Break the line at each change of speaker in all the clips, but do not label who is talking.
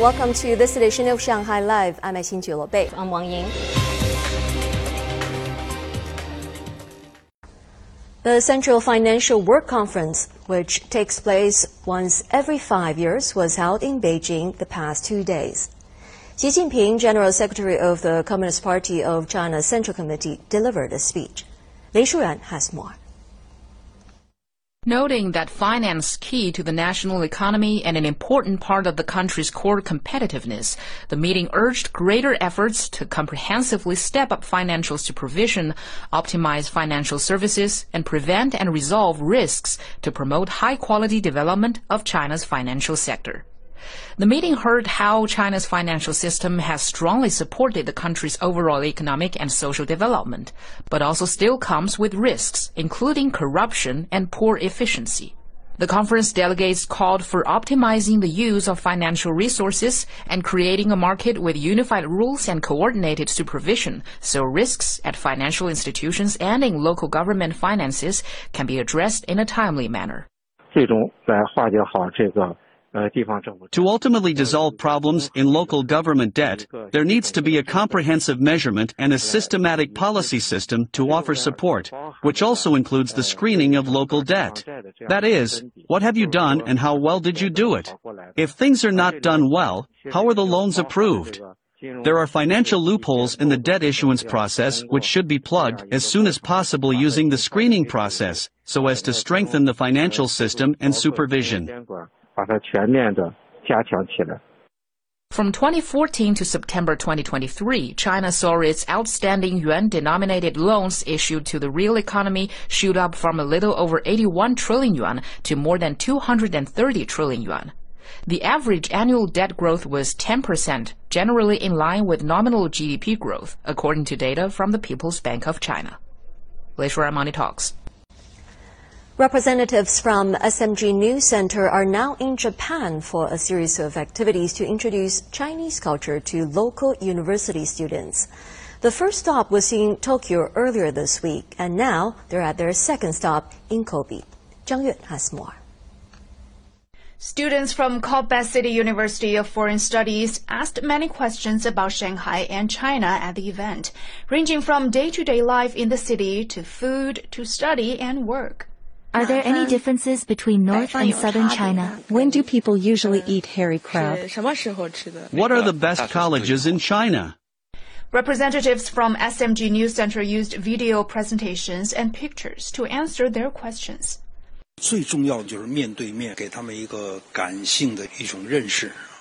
Welcome to this edition of Shanghai Live. I'm Xin Bei.
I'm Wang Ying.
The Central Financial Work Conference, which takes place once every five years, was held in Beijing the past two days. Xi Jinping, General Secretary of the Communist Party of China's Central Committee, delivered a speech. Lei Shuran has more.
Noting that finance key to the national economy and an important part of the country's core competitiveness, the meeting urged greater efforts to comprehensively step up financial supervision, optimize financial services, and prevent and resolve risks to promote high quality development of China's financial sector. The meeting heard how China's financial system has strongly supported the country's overall economic and social development, but also still comes with risks, including corruption and poor efficiency. The conference delegates called for optimizing the use of financial resources and creating a market with unified rules and coordinated supervision so risks at financial institutions and in local government finances can be addressed in a timely manner.
最终来化解好这个
to ultimately dissolve problems in local government debt, there needs to be a comprehensive measurement and a systematic policy system to offer support, which also includes the screening of local debt. That is, what have you done and how well did you do it? If things are not done well, how are the loans approved? There are financial loopholes in the debt issuance process which should be plugged as soon as possible using the screening process, so as to strengthen the financial system and supervision.
把它全面的加强起来。
From 2014 to September 2023, China saw its outstanding yuan-denominated loans issued to the real economy shoot up from a little over 81 trillion yuan to more than 230 trillion yuan. The average annual debt growth was 10%, generally in line with nominal GDP growth, according to data from the People's Bank of China. Lei Shuran Money Talks.
Representatives from SMG News Center are now in Japan for a series of activities to introduce Chinese culture to local university students. The first stop was in Tokyo earlier this week, and now they're at their second stop in Kobe. Zhang Yue has more.
Students from Kobe City University of Foreign Studies asked many questions about Shanghai and China at the event, ranging from day-to-day -day life in the city to food to study and work.
Are there any differences between North and Southern China?
When do people usually uh, eat hairy crab?
What are the best colleges in China?
Representatives from SMG News Center used video presentations and pictures to answer their questions.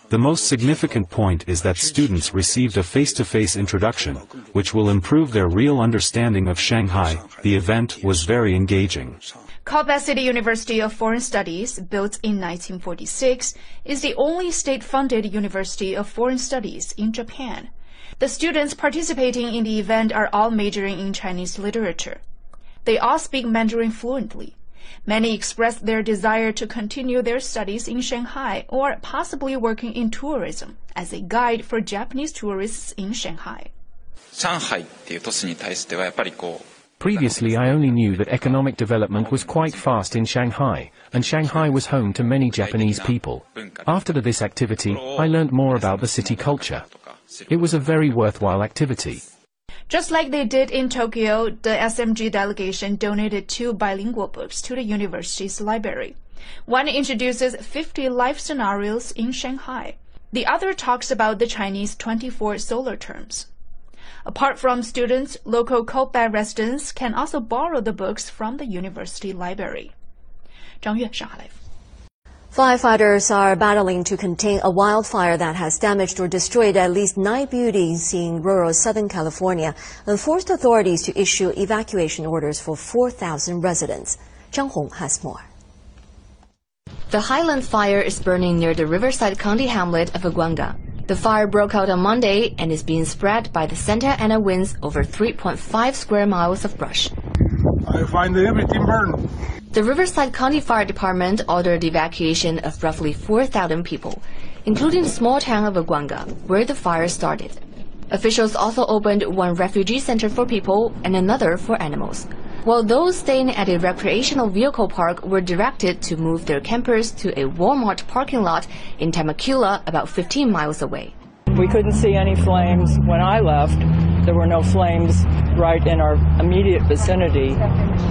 The most significant point is that students received a face-to-face -face introduction, which will improve their real understanding of Shanghai. The event was very engaging.
Kobe City University of Foreign Studies, built in 1946, is the only state-funded university of foreign studies in Japan. The students participating in the event are all majoring in Chinese literature. They all speak Mandarin fluently. Many expressed their desire to continue their studies in Shanghai or possibly working in tourism as a guide for Japanese tourists in Shanghai.
上海っていう都市に対してはやっぱりこう
Previously I only knew that economic development was quite fast in Shanghai, and Shanghai was home to many Japanese people. After this activity, I learned more about the city culture. It was a very worthwhile activity.
Just like they did in Tokyo, the SMG delegation donated two bilingual books to the university's library. One introduces 50 life scenarios in Shanghai. The other talks about the Chinese 24 solar terms. Apart from students, local Kobe residents can also borrow the books from the university library. 张悦，上海 Live.
Firefighters are battling to contain a wildfire that has damaged or destroyed at least nine buildings in rural Southern California and forced authorities to issue evacuation orders for 4,000 residents. Zhang Hong has more.
The Highland Fire is burning near the Riverside County hamlet of Aguanga. The fire broke out on Monday and is being spread by the Santa Ana winds over 3.5 square miles of brush.
I find everything burned.
The Riverside County Fire Department ordered evacuation of roughly 4,000 people, including the small town of Aguanga, where the fire started. Officials also opened one refugee center for people and another for animals. While those staying at a recreational vehicle park were directed to move their campers to a Walmart parking lot in Temecula, about 15 miles away.
We couldn't see any flames when I left. There were no flames right in our immediate vicinity,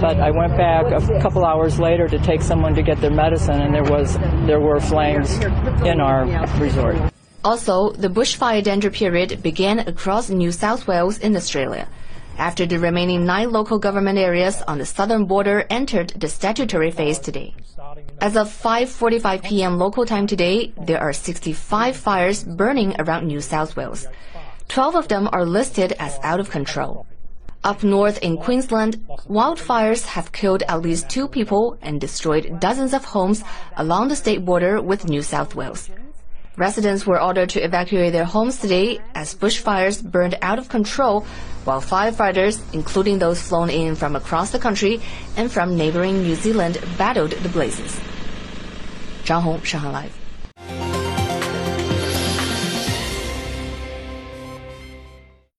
but I went back a couple hours later to take someone to get their medicine, and there was there were flames in our resort.
Also, the bushfire danger period began across New South Wales in Australia after the remaining nine local government areas on the southern border entered the statutory phase today. As of 5:45 p.m. local time today, there are 65 fires burning around New South Wales. 12 of them are listed as out of control. Up north in Queensland, wildfires have killed at least two people and destroyed dozens of homes along the state border with New South Wales. Residents were ordered to evacuate their homes today as bushfires burned out of control, while firefighters, including those flown in from across the country and from neighboring New Zealand, battled the blazes. Zhang Hong, Shanghai Live.